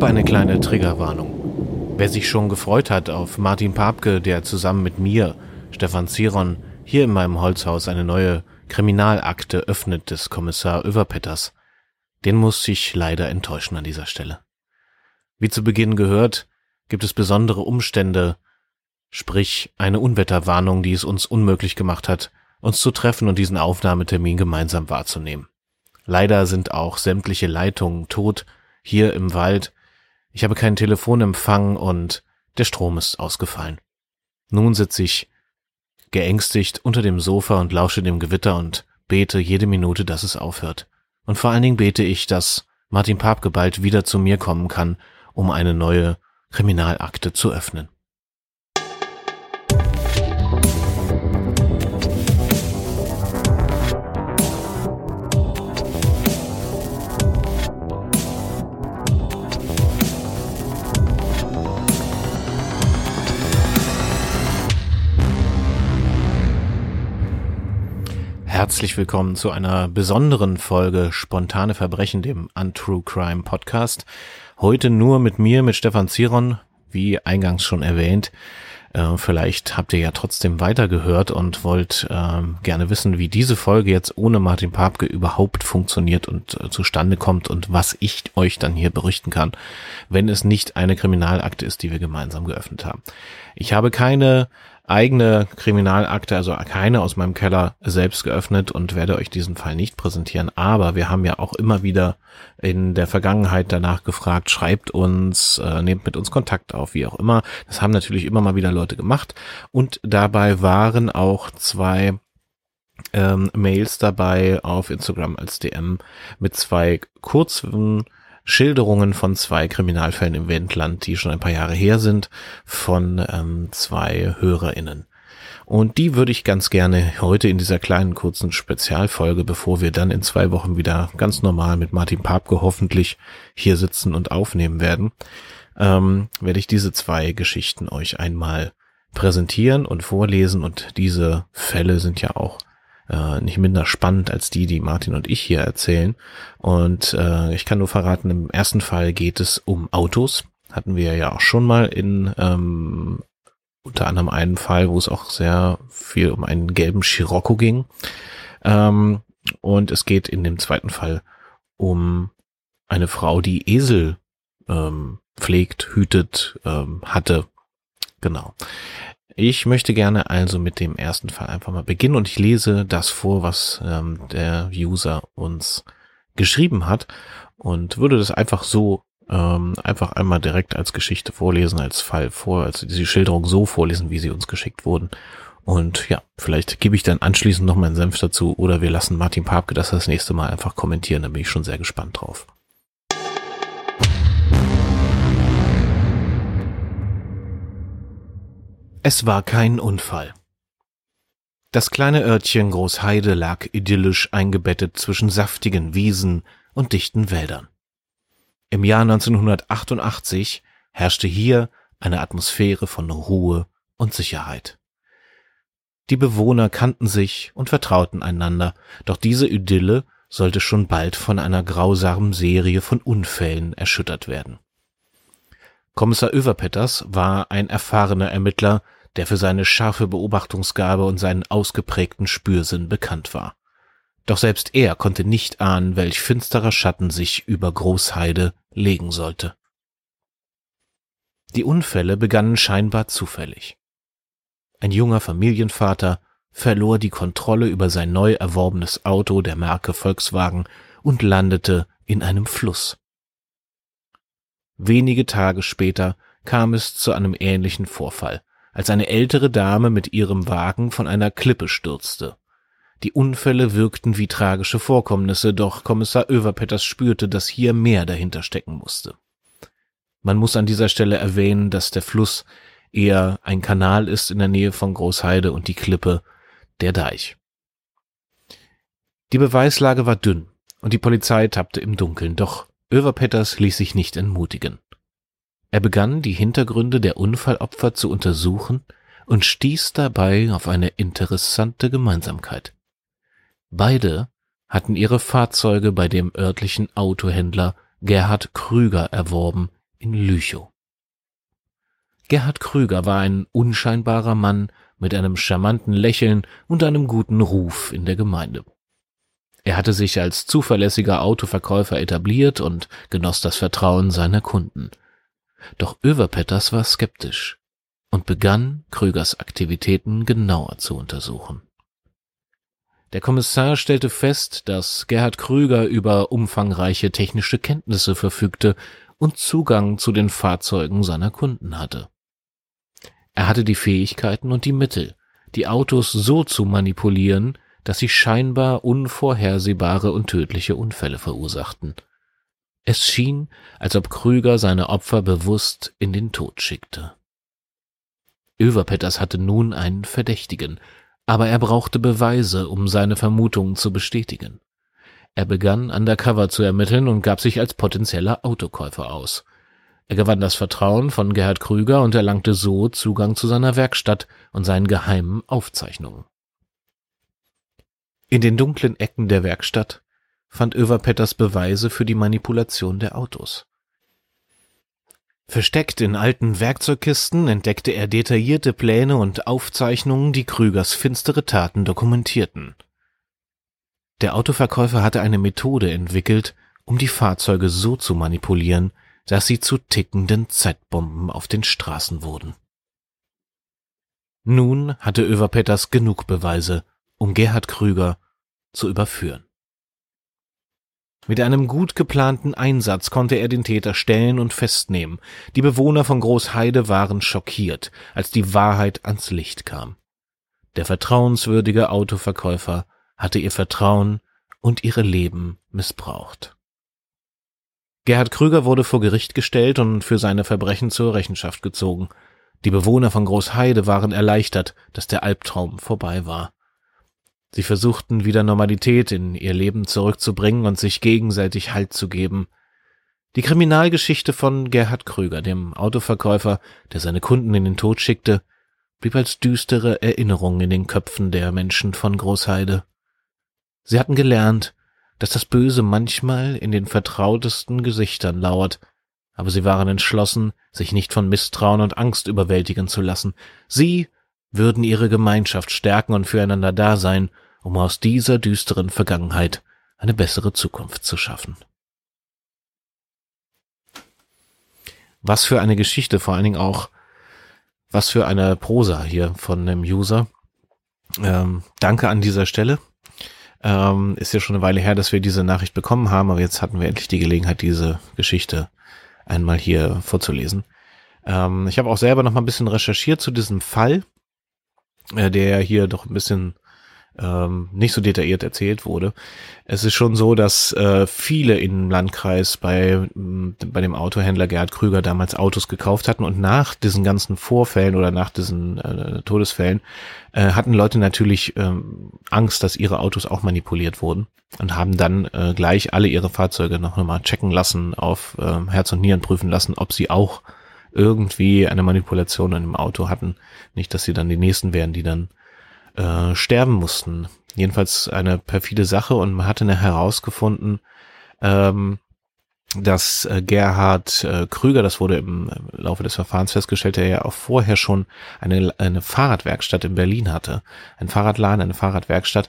Vorab eine kleine Triggerwarnung. Wer sich schon gefreut hat auf Martin Papke, der zusammen mit mir, Stefan Ziron, hier in meinem Holzhaus eine neue Kriminalakte öffnet des Kommissar Överpetters, den muss ich leider enttäuschen an dieser Stelle. Wie zu Beginn gehört, gibt es besondere Umstände, sprich eine Unwetterwarnung, die es uns unmöglich gemacht hat, uns zu treffen und diesen Aufnahmetermin gemeinsam wahrzunehmen. Leider sind auch sämtliche Leitungen tot hier im Wald. Ich habe keinen Telefonempfang und der Strom ist ausgefallen. Nun sitze ich geängstigt unter dem Sofa und lausche dem Gewitter und bete jede Minute, dass es aufhört. Und vor allen Dingen bete ich, dass Martin Papke bald wieder zu mir kommen kann, um eine neue Kriminalakte zu öffnen. Herzlich willkommen zu einer besonderen Folge Spontane Verbrechen, dem Untrue Crime Podcast. Heute nur mit mir, mit Stefan Ziron, wie eingangs schon erwähnt. Äh, vielleicht habt ihr ja trotzdem weitergehört und wollt äh, gerne wissen, wie diese Folge jetzt ohne Martin Papke überhaupt funktioniert und äh, zustande kommt und was ich euch dann hier berichten kann, wenn es nicht eine Kriminalakte ist, die wir gemeinsam geöffnet haben. Ich habe keine eigene Kriminalakte, also keine aus meinem Keller selbst geöffnet und werde euch diesen Fall nicht präsentieren. Aber wir haben ja auch immer wieder in der Vergangenheit danach gefragt, schreibt uns, äh, nehmt mit uns Kontakt auf, wie auch immer. Das haben natürlich immer mal wieder Leute gemacht. Und dabei waren auch zwei ähm, Mails dabei auf Instagram als DM mit zwei kurzen Schilderungen von zwei Kriminalfällen im Wendland, die schon ein paar Jahre her sind, von ähm, zwei HörerInnen. Und die würde ich ganz gerne heute in dieser kleinen kurzen Spezialfolge, bevor wir dann in zwei Wochen wieder ganz normal mit Martin Papke hoffentlich hier sitzen und aufnehmen werden, ähm, werde ich diese zwei Geschichten euch einmal präsentieren und vorlesen. Und diese Fälle sind ja auch äh, nicht minder spannend als die, die Martin und ich hier erzählen. Und äh, ich kann nur verraten, im ersten Fall geht es um Autos. Hatten wir ja auch schon mal in ähm, unter anderem einen Fall, wo es auch sehr viel um einen gelben Scirocco ging. Ähm, und es geht in dem zweiten Fall um eine Frau, die Esel ähm, pflegt, hütet, ähm, hatte. Genau. Ich möchte gerne also mit dem ersten Fall einfach mal beginnen und ich lese das vor, was ähm, der User uns geschrieben hat und würde das einfach so ähm, einfach einmal direkt als Geschichte vorlesen, als Fall vor, also diese Schilderung so vorlesen, wie sie uns geschickt wurden. Und ja, vielleicht gebe ich dann anschließend noch meinen Senf dazu oder wir lassen Martin Papke das das nächste Mal einfach kommentieren, da bin ich schon sehr gespannt drauf. Es war kein Unfall. Das kleine Örtchen Großheide lag idyllisch eingebettet zwischen saftigen Wiesen und dichten Wäldern. Im Jahr 1988 herrschte hier eine Atmosphäre von Ruhe und Sicherheit. Die Bewohner kannten sich und vertrauten einander, doch diese Idylle sollte schon bald von einer grausamen Serie von Unfällen erschüttert werden. Kommissar Överpetters war ein erfahrener Ermittler, der für seine scharfe Beobachtungsgabe und seinen ausgeprägten Spürsinn bekannt war. Doch selbst er konnte nicht ahnen, welch finsterer Schatten sich über Großheide legen sollte. Die Unfälle begannen scheinbar zufällig. Ein junger Familienvater verlor die Kontrolle über sein neu erworbenes Auto der Marke Volkswagen und landete in einem Fluss. Wenige Tage später kam es zu einem ähnlichen Vorfall, als eine ältere Dame mit ihrem Wagen von einer Klippe stürzte. Die Unfälle wirkten wie tragische Vorkommnisse, doch Kommissar Överpetters spürte, dass hier mehr dahinter stecken musste. Man muss an dieser Stelle erwähnen, dass der Fluss eher ein Kanal ist in der Nähe von Großheide und die Klippe der Deich. Die Beweislage war dünn und die Polizei tappte im Dunkeln, doch Överpetters ließ sich nicht entmutigen. Er begann die Hintergründe der Unfallopfer zu untersuchen und stieß dabei auf eine interessante Gemeinsamkeit. Beide hatten ihre Fahrzeuge bei dem örtlichen Autohändler Gerhard Krüger erworben in Lüchow. Gerhard Krüger war ein unscheinbarer Mann mit einem charmanten Lächeln und einem guten Ruf in der Gemeinde. Er hatte sich als zuverlässiger Autoverkäufer etabliert und genoss das Vertrauen seiner Kunden. Doch Överpetters war skeptisch und begann Krügers Aktivitäten genauer zu untersuchen. Der Kommissar stellte fest, dass Gerhard Krüger über umfangreiche technische Kenntnisse verfügte und Zugang zu den Fahrzeugen seiner Kunden hatte. Er hatte die Fähigkeiten und die Mittel, die Autos so zu manipulieren, dass sie scheinbar unvorhersehbare und tödliche Unfälle verursachten. Es schien, als ob Krüger seine Opfer bewusst in den Tod schickte. Överpetters hatte nun einen Verdächtigen, aber er brauchte Beweise, um seine Vermutungen zu bestätigen. Er begann undercover zu ermitteln und gab sich als potenzieller Autokäufer aus. Er gewann das Vertrauen von Gerhard Krüger und erlangte so Zugang zu seiner Werkstatt und seinen geheimen Aufzeichnungen. In den dunklen Ecken der Werkstatt fand Överpetters Beweise für die Manipulation der Autos. Versteckt in alten Werkzeugkisten entdeckte er detaillierte Pläne und Aufzeichnungen, die Krügers finstere Taten dokumentierten. Der Autoverkäufer hatte eine Methode entwickelt, um die Fahrzeuge so zu manipulieren, dass sie zu tickenden Zeitbomben auf den Straßen wurden. Nun hatte Överpetters genug Beweise, um Gerhard Krüger zu überführen. Mit einem gut geplanten Einsatz konnte er den Täter stellen und festnehmen. Die Bewohner von Großheide waren schockiert, als die Wahrheit ans Licht kam. Der vertrauenswürdige Autoverkäufer hatte ihr Vertrauen und ihre Leben missbraucht. Gerhard Krüger wurde vor Gericht gestellt und für seine Verbrechen zur Rechenschaft gezogen. Die Bewohner von Großheide waren erleichtert, dass der Albtraum vorbei war. Sie versuchten wieder Normalität in ihr Leben zurückzubringen und sich gegenseitig Halt zu geben. Die Kriminalgeschichte von Gerhard Krüger, dem Autoverkäufer, der seine Kunden in den Tod schickte, blieb als düstere Erinnerung in den Köpfen der Menschen von Großheide. Sie hatten gelernt, dass das Böse manchmal in den vertrautesten Gesichtern lauert, aber sie waren entschlossen, sich nicht von Misstrauen und Angst überwältigen zu lassen. Sie würden ihre Gemeinschaft stärken und füreinander da sein, um aus dieser düsteren Vergangenheit eine bessere Zukunft zu schaffen. Was für eine Geschichte, vor allen Dingen auch, was für eine Prosa hier von dem User. Ähm, danke an dieser Stelle. Ähm, ist ja schon eine Weile her, dass wir diese Nachricht bekommen haben, aber jetzt hatten wir endlich die Gelegenheit, diese Geschichte einmal hier vorzulesen. Ähm, ich habe auch selber noch mal ein bisschen recherchiert zu diesem Fall äh, der hier doch ein bisschen ähm, nicht so detailliert erzählt wurde. Es ist schon so, dass äh, viele im Landkreis bei, bei dem Autohändler Gerhard Krüger damals Autos gekauft hatten und nach diesen ganzen Vorfällen oder nach diesen äh, Todesfällen äh, hatten Leute natürlich ähm, Angst, dass ihre Autos auch manipuliert wurden und haben dann äh, gleich alle ihre Fahrzeuge noch einmal checken lassen, auf äh, Herz und Nieren prüfen lassen, ob sie auch irgendwie eine Manipulation an dem Auto hatten. Nicht, dass sie dann die nächsten wären, die dann äh, sterben mussten. Jedenfalls eine perfide Sache und man hatte herausgefunden, ähm, dass äh, Gerhard äh, Krüger, das wurde im Laufe des Verfahrens festgestellt, der ja auch vorher schon eine, eine Fahrradwerkstatt in Berlin hatte. Ein Fahrradladen, eine Fahrradwerkstatt,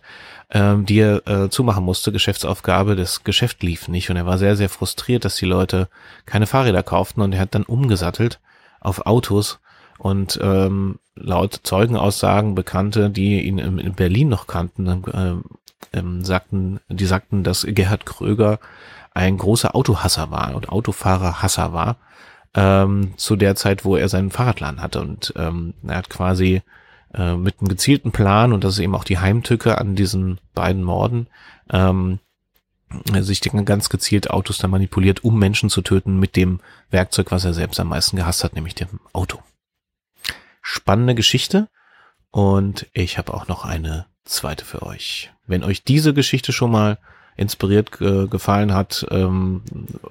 ähm, die er äh, zumachen musste, Geschäftsaufgabe, das Geschäft lief nicht. Und er war sehr, sehr frustriert, dass die Leute keine Fahrräder kauften. Und er hat dann umgesattelt auf Autos. Und ähm, laut Zeugenaussagen Bekannte, die ihn in Berlin noch kannten, äh, ähm, sagten, die sagten, dass Gerhard Kröger ein großer Autohasser war und Autofahrerhasser war, ähm, zu der Zeit, wo er seinen Fahrradladen hatte. Und ähm, er hat quasi äh, mit einem gezielten Plan, und das ist eben auch die Heimtücke an diesen beiden Morden, ähm, sich ganz gezielt Autos da manipuliert, um Menschen zu töten mit dem Werkzeug, was er selbst am meisten gehasst hat, nämlich dem Auto. Spannende Geschichte. Und ich habe auch noch eine zweite für euch. Wenn euch diese Geschichte schon mal inspiriert äh, gefallen hat ähm,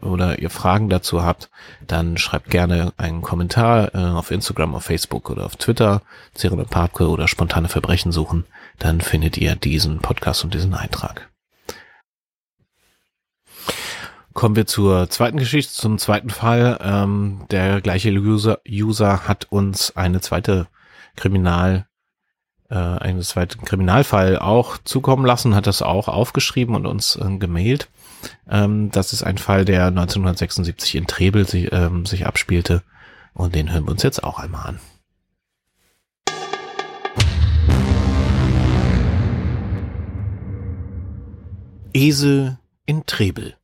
oder ihr Fragen dazu habt, dann schreibt gerne einen Kommentar äh, auf Instagram, auf Facebook oder auf Twitter, Cyril Papke oder spontane Verbrechen suchen. Dann findet ihr diesen Podcast und diesen Eintrag. Kommen wir zur zweiten Geschichte, zum zweiten Fall. Ähm, der gleiche User, User hat uns eine zweite Kriminal, äh, einen zweiten Kriminalfall auch zukommen lassen, hat das auch aufgeschrieben und uns äh, gemailt. Ähm, das ist ein Fall, der 1976 in Trebel sich, ähm, sich abspielte und den hören wir uns jetzt auch einmal an. Esel in Trebel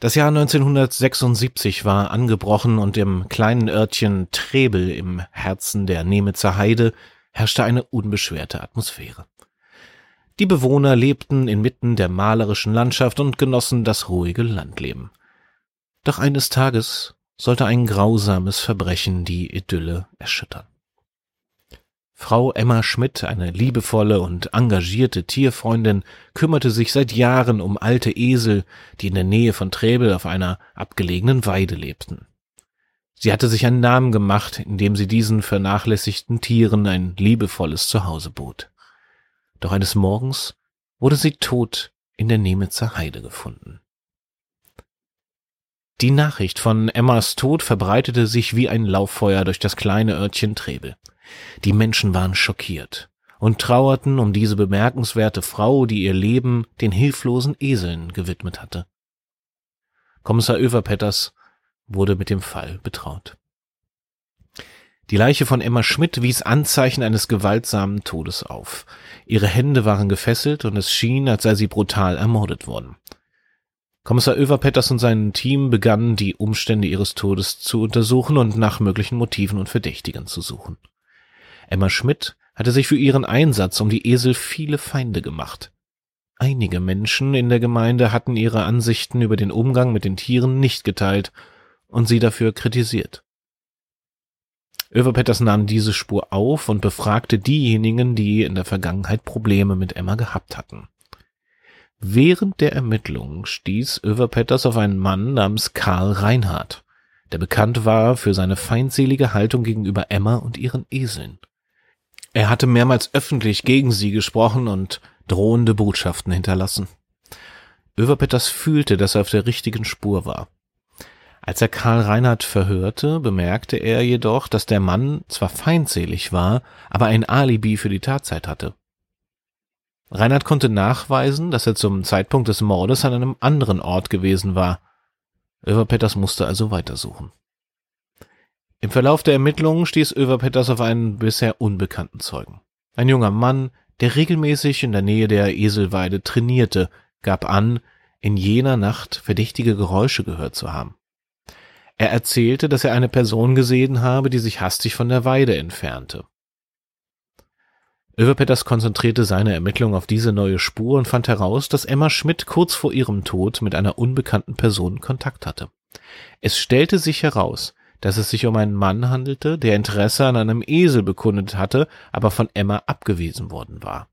das Jahr 1976 war angebrochen und im kleinen Örtchen Trebel im Herzen der Nemitzer Heide herrschte eine unbeschwerte Atmosphäre. Die Bewohner lebten inmitten der malerischen Landschaft und genossen das ruhige Landleben. Doch eines Tages sollte ein grausames Verbrechen die Idylle erschüttern. Frau Emma Schmidt, eine liebevolle und engagierte Tierfreundin, kümmerte sich seit Jahren um alte Esel, die in der Nähe von Trebel auf einer abgelegenen Weide lebten. Sie hatte sich einen Namen gemacht, indem sie diesen vernachlässigten Tieren ein liebevolles Zuhause bot. Doch eines Morgens wurde sie tot in der Nemitzer Heide gefunden. Die Nachricht von Emmas Tod verbreitete sich wie ein Lauffeuer durch das kleine Örtchen Trebel. Die Menschen waren schockiert und trauerten um diese bemerkenswerte Frau, die ihr Leben den hilflosen Eseln gewidmet hatte. Kommissar Överpetters wurde mit dem Fall betraut. Die Leiche von Emma Schmidt wies Anzeichen eines gewaltsamen Todes auf. Ihre Hände waren gefesselt und es schien, als sei sie brutal ermordet worden. Kommissar Överpetters und sein Team begannen, die Umstände ihres Todes zu untersuchen und nach möglichen Motiven und Verdächtigen zu suchen. Emma Schmidt hatte sich für ihren Einsatz um die Esel viele Feinde gemacht. Einige Menschen in der Gemeinde hatten ihre Ansichten über den Umgang mit den Tieren nicht geteilt und sie dafür kritisiert. Överpetters nahm diese Spur auf und befragte diejenigen, die in der Vergangenheit Probleme mit Emma gehabt hatten. Während der Ermittlungen stieß Överpetters auf einen Mann namens Karl Reinhardt, der bekannt war für seine feindselige Haltung gegenüber Emma und ihren Eseln. Er hatte mehrmals öffentlich gegen sie gesprochen und drohende Botschaften hinterlassen. Överpetters fühlte, dass er auf der richtigen Spur war. Als er Karl Reinhardt verhörte, bemerkte er jedoch, dass der Mann zwar feindselig war, aber ein Alibi für die Tatzeit hatte. Reinhardt konnte nachweisen, dass er zum Zeitpunkt des Mordes an einem anderen Ort gewesen war. Överpetters musste also weitersuchen. Im Verlauf der Ermittlungen stieß Överpetters auf einen bisher unbekannten Zeugen. Ein junger Mann, der regelmäßig in der Nähe der Eselweide trainierte, gab an, in jener Nacht verdächtige Geräusche gehört zu haben. Er erzählte, dass er eine Person gesehen habe, die sich hastig von der Weide entfernte. Överpetters konzentrierte seine Ermittlung auf diese neue Spur und fand heraus, dass Emma Schmidt kurz vor ihrem Tod mit einer unbekannten Person Kontakt hatte. Es stellte sich heraus, dass es sich um einen Mann handelte, der Interesse an einem Esel bekundet hatte, aber von Emma abgewiesen worden war.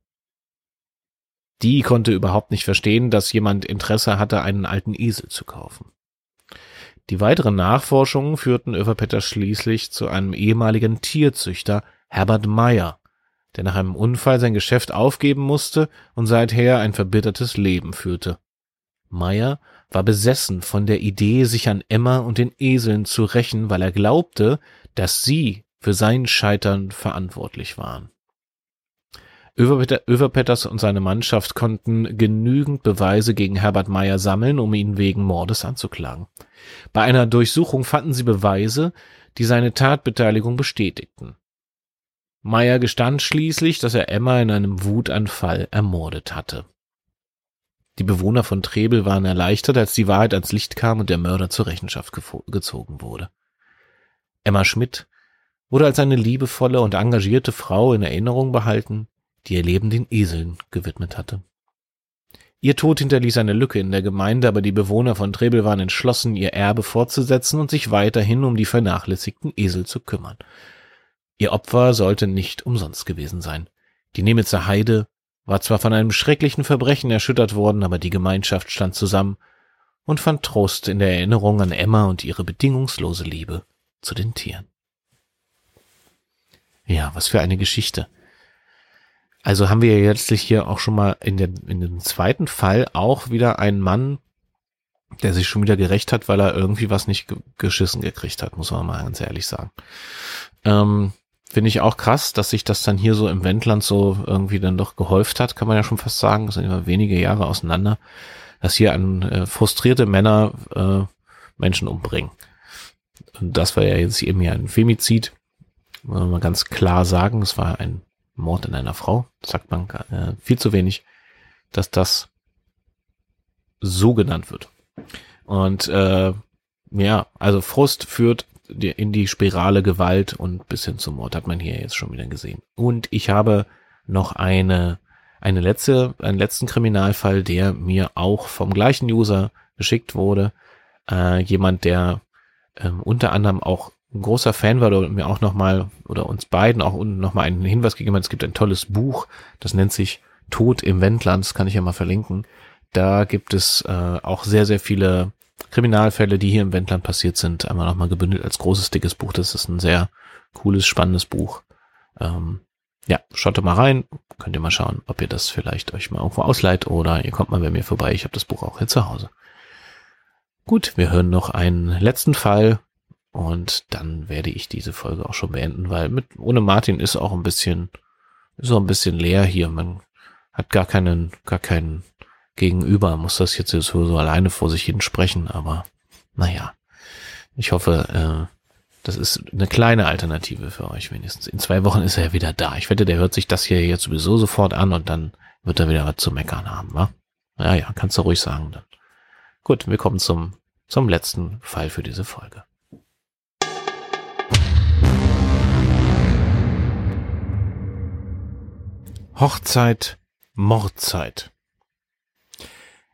Die konnte überhaupt nicht verstehen, dass jemand Interesse hatte, einen alten Esel zu kaufen. Die weiteren Nachforschungen führten Överpetter schließlich zu einem ehemaligen Tierzüchter, Herbert Meyer, der nach einem Unfall sein Geschäft aufgeben musste und seither ein verbittertes Leben führte. Meyer war besessen von der Idee, sich an Emma und den Eseln zu rächen, weil er glaubte, dass sie für sein Scheitern verantwortlich waren. Överpetters und seine Mannschaft konnten genügend Beweise gegen Herbert Meyer sammeln, um ihn wegen Mordes anzuklagen. Bei einer Durchsuchung fanden sie Beweise, die seine Tatbeteiligung bestätigten. Meyer gestand schließlich, dass er Emma in einem Wutanfall ermordet hatte. Die Bewohner von Trebel waren erleichtert, als die Wahrheit ans Licht kam und der Mörder zur Rechenschaft gezogen wurde. Emma Schmidt wurde als eine liebevolle und engagierte Frau in Erinnerung behalten, die ihr Leben den Eseln gewidmet hatte. Ihr Tod hinterließ eine Lücke in der Gemeinde, aber die Bewohner von Trebel waren entschlossen, ihr Erbe fortzusetzen und sich weiterhin um die vernachlässigten Esel zu kümmern. Ihr Opfer sollte nicht umsonst gewesen sein. Die Nemitzer Heide war zwar von einem schrecklichen Verbrechen erschüttert worden, aber die Gemeinschaft stand zusammen und fand Trost in der Erinnerung an Emma und ihre bedingungslose Liebe zu den Tieren. Ja, was für eine Geschichte. Also haben wir jetzt hier auch schon mal in, der, in dem zweiten Fall auch wieder einen Mann, der sich schon wieder gerecht hat, weil er irgendwie was nicht geschissen gekriegt hat, muss man mal ganz ehrlich sagen. Ähm, Finde ich auch krass, dass sich das dann hier so im Wendland so irgendwie dann doch gehäuft hat, kann man ja schon fast sagen. Das sind immer wenige Jahre auseinander, dass hier an äh, frustrierte Männer äh, Menschen umbringen. Und das war ja jetzt eben hier ein Femizid. Muss man mal ganz klar sagen, es war ein Mord in einer Frau. Das sagt man äh, viel zu wenig, dass das so genannt wird. Und äh, ja, also Frust führt in die Spirale Gewalt und bis hin zum Mord hat man hier jetzt schon wieder gesehen. Und ich habe noch eine, eine letzte, einen letzten Kriminalfall, der mir auch vom gleichen User geschickt wurde. Äh, jemand, der ähm, unter anderem auch ein großer Fan war oder mir auch nochmal oder uns beiden auch nochmal einen Hinweis gegeben hat. Es gibt ein tolles Buch, das nennt sich Tod im Wendland, das kann ich ja mal verlinken. Da gibt es äh, auch sehr, sehr viele Kriminalfälle, die hier im Wendland passiert sind, einmal nochmal gebündelt als großes, dickes Buch. Das ist ein sehr cooles, spannendes Buch. Ähm, ja, schaut mal rein. Könnt ihr mal schauen, ob ihr das vielleicht euch mal irgendwo ausleiht oder ihr kommt mal bei mir vorbei. Ich habe das Buch auch hier zu Hause. Gut, wir hören noch einen letzten Fall und dann werde ich diese Folge auch schon beenden, weil mit ohne Martin ist auch ein bisschen ist auch ein bisschen leer hier. Man hat gar keinen gar keinen Gegenüber, muss das jetzt so, alleine vor sich hin sprechen, aber naja, ich hoffe, äh, das ist eine kleine Alternative für euch wenigstens. In zwei Wochen ist er ja wieder da. Ich wette, der hört sich das hier jetzt sowieso sofort an und dann wird er wieder was zu meckern haben, wa? Ja, ja, kannst du ruhig sagen dann. Gut, wir kommen zum, zum letzten Fall für diese Folge. Hochzeit, Mordzeit.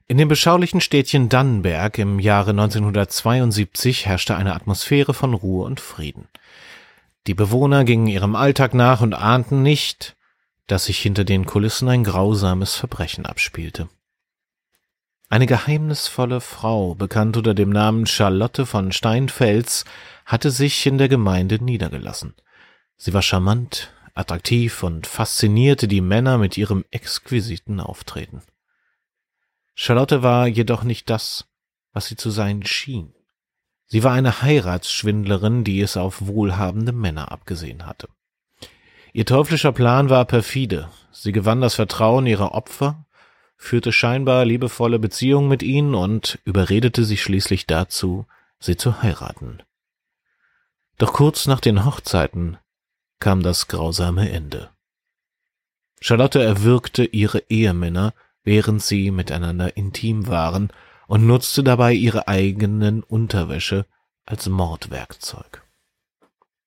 In dem beschaulichen Städtchen Dannenberg im Jahre 1972 herrschte eine Atmosphäre von Ruhe und Frieden. Die Bewohner gingen ihrem Alltag nach und ahnten nicht, dass sich hinter den Kulissen ein grausames Verbrechen abspielte. Eine geheimnisvolle Frau, bekannt unter dem Namen Charlotte von Steinfels, hatte sich in der Gemeinde niedergelassen. Sie war charmant, attraktiv und faszinierte die Männer mit ihrem exquisiten Auftreten. Charlotte war jedoch nicht das, was sie zu sein schien. Sie war eine Heiratsschwindlerin, die es auf wohlhabende Männer abgesehen hatte. Ihr teuflischer Plan war perfide. Sie gewann das Vertrauen ihrer Opfer, führte scheinbar liebevolle Beziehungen mit ihnen und überredete sie schließlich dazu, sie zu heiraten. Doch kurz nach den Hochzeiten kam das grausame Ende. Charlotte erwürgte ihre Ehemänner während sie miteinander intim waren und nutzte dabei ihre eigenen Unterwäsche als Mordwerkzeug.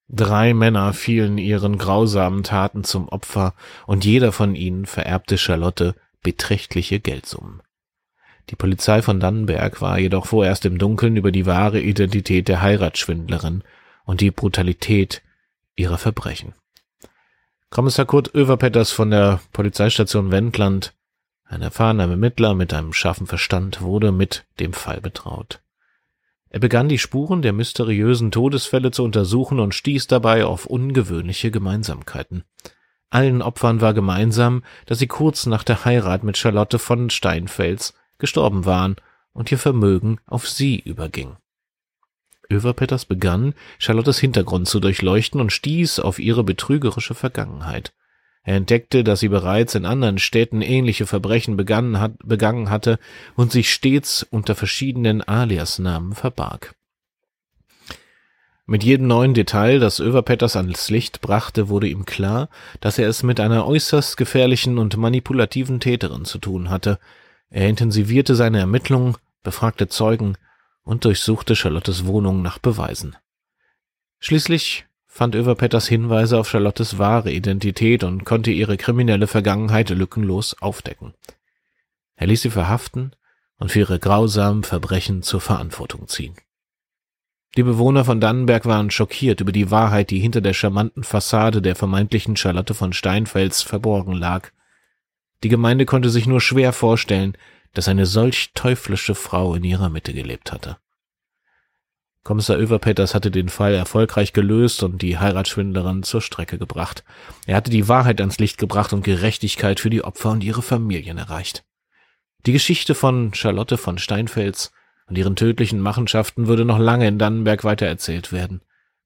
Drei Männer fielen ihren grausamen Taten zum Opfer und jeder von ihnen vererbte Charlotte beträchtliche Geldsummen. Die Polizei von Dannenberg war jedoch vorerst im Dunkeln über die wahre Identität der Heiratsschwindlerin und die Brutalität ihrer Verbrechen. Kommissar Kurt Överpetters von der Polizeistation Wendland ein erfahrener Ermittler mit einem scharfen Verstand wurde mit dem Fall betraut. Er begann die Spuren der mysteriösen Todesfälle zu untersuchen und stieß dabei auf ungewöhnliche Gemeinsamkeiten. Allen Opfern war gemeinsam, dass sie kurz nach der Heirat mit Charlotte von Steinfels gestorben waren und ihr Vermögen auf sie überging. Överpetters begann, Charlottes Hintergrund zu durchleuchten und stieß auf ihre betrügerische Vergangenheit. Er entdeckte, dass sie bereits in anderen Städten ähnliche Verbrechen begangen, hat, begangen hatte und sich stets unter verschiedenen Aliasnamen verbarg. Mit jedem neuen Detail, das Överpetters ans Licht brachte, wurde ihm klar, dass er es mit einer äußerst gefährlichen und manipulativen Täterin zu tun hatte. Er intensivierte seine Ermittlungen, befragte Zeugen und durchsuchte Charlottes Wohnung nach Beweisen. Schließlich fand Överpetters Hinweise auf Charlottes wahre Identität und konnte ihre kriminelle Vergangenheit lückenlos aufdecken. Er ließ sie verhaften und für ihre grausamen Verbrechen zur Verantwortung ziehen. Die Bewohner von Dannenberg waren schockiert über die Wahrheit, die hinter der charmanten Fassade der vermeintlichen Charlotte von Steinfels verborgen lag. Die Gemeinde konnte sich nur schwer vorstellen, dass eine solch teuflische Frau in ihrer Mitte gelebt hatte. Kommissar Överpetters hatte den Fall erfolgreich gelöst und die Heiratsschwindlerin zur Strecke gebracht. Er hatte die Wahrheit ans Licht gebracht und Gerechtigkeit für die Opfer und ihre Familien erreicht. Die Geschichte von Charlotte von Steinfels und ihren tödlichen Machenschaften würde noch lange in Dannenberg weitererzählt werden.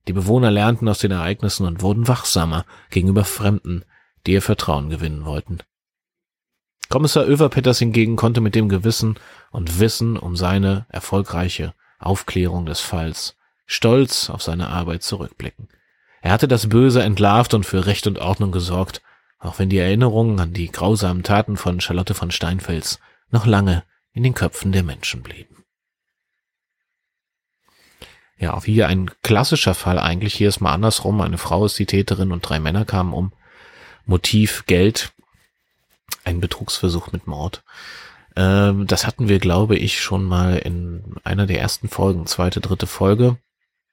Die Bewohner lernten aus den Ereignissen und wurden wachsamer gegenüber Fremden, die ihr Vertrauen gewinnen wollten. Kommissar Överpetters hingegen konnte mit dem Gewissen und Wissen um seine erfolgreiche Aufklärung des Falls stolz auf seine Arbeit zurückblicken. Er hatte das Böse entlarvt und für Recht und Ordnung gesorgt, auch wenn die Erinnerungen an die grausamen Taten von Charlotte von Steinfels noch lange in den Köpfen der Menschen blieben. Ja, auch hier ein klassischer Fall eigentlich. Hier ist mal andersrum. Eine Frau ist die Täterin und drei Männer kamen um. Motiv Geld. Ein Betrugsversuch mit Mord. Ähm, das hatten wir, glaube ich, schon mal in einer der ersten Folgen, zweite, dritte Folge.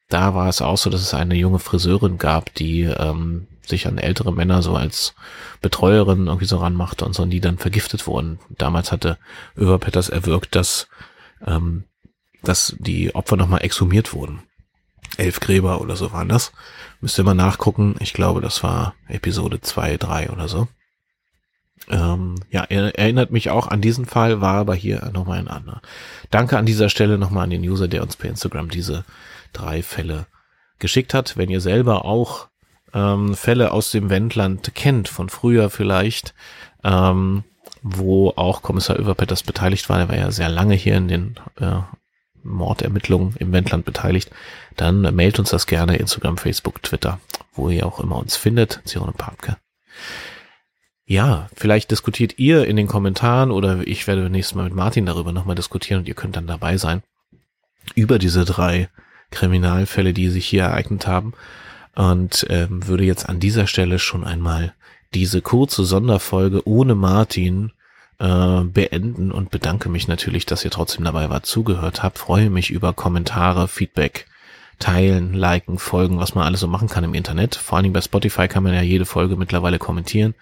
Da war es auch so, dass es eine junge Friseurin gab, die ähm, sich an ältere Männer so als Betreuerin irgendwie so ranmachte und so, und die dann vergiftet wurden. Damals hatte Överpetters erwirkt, dass ähm, dass die Opfer nochmal exhumiert wurden. Elf Gräber oder so waren das. Müsst ihr mal nachgucken. Ich glaube, das war Episode zwei, drei oder so. Ähm, ja, er, erinnert mich auch an diesen Fall, war aber hier nochmal ein anderer. Danke an dieser Stelle nochmal an den User, der uns per Instagram diese drei Fälle geschickt hat. Wenn ihr selber auch ähm, Fälle aus dem Wendland kennt, von früher vielleicht, ähm, wo auch Kommissar Överpetters beteiligt war, der war ja sehr lange hier in den äh, Mordermittlungen im Wendland beteiligt, dann mailt uns das gerne Instagram, Facebook, Twitter, wo ihr auch immer uns findet, Zirone Papke. Ja, vielleicht diskutiert ihr in den Kommentaren oder ich werde nächstes Mal mit Martin darüber nochmal diskutieren und ihr könnt dann dabei sein über diese drei Kriminalfälle, die sich hier ereignet haben und ähm, würde jetzt an dieser Stelle schon einmal diese kurze Sonderfolge ohne Martin äh, beenden und bedanke mich natürlich, dass ihr trotzdem dabei wart, zugehört habt. Freue mich über Kommentare, Feedback, teilen, liken, folgen, was man alles so machen kann im Internet. Vor allen Dingen bei Spotify kann man ja jede Folge mittlerweile kommentieren.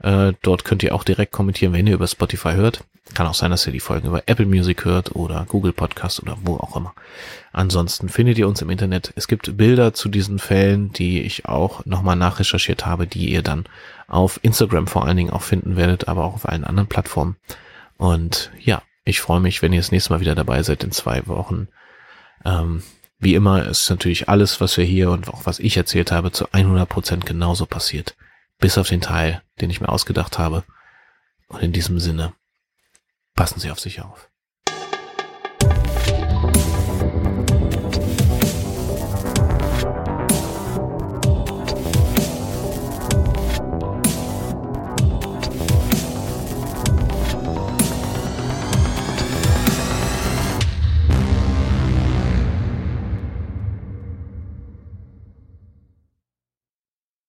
Äh, dort könnt ihr auch direkt kommentieren, wenn ihr über Spotify hört. Kann auch sein, dass ihr die Folgen über Apple Music hört oder Google Podcast oder wo auch immer. Ansonsten findet ihr uns im Internet. Es gibt Bilder zu diesen Fällen, die ich auch nochmal nachrecherchiert habe, die ihr dann auf Instagram vor allen Dingen auch finden werdet, aber auch auf allen anderen Plattformen. Und ja, ich freue mich, wenn ihr das nächste Mal wieder dabei seid in zwei Wochen. Ähm, wie immer ist natürlich alles, was wir hier und auch was ich erzählt habe, zu 100 Prozent genauso passiert. Bis auf den Teil, den ich mir ausgedacht habe. Und in diesem Sinne, passen Sie auf sich auf.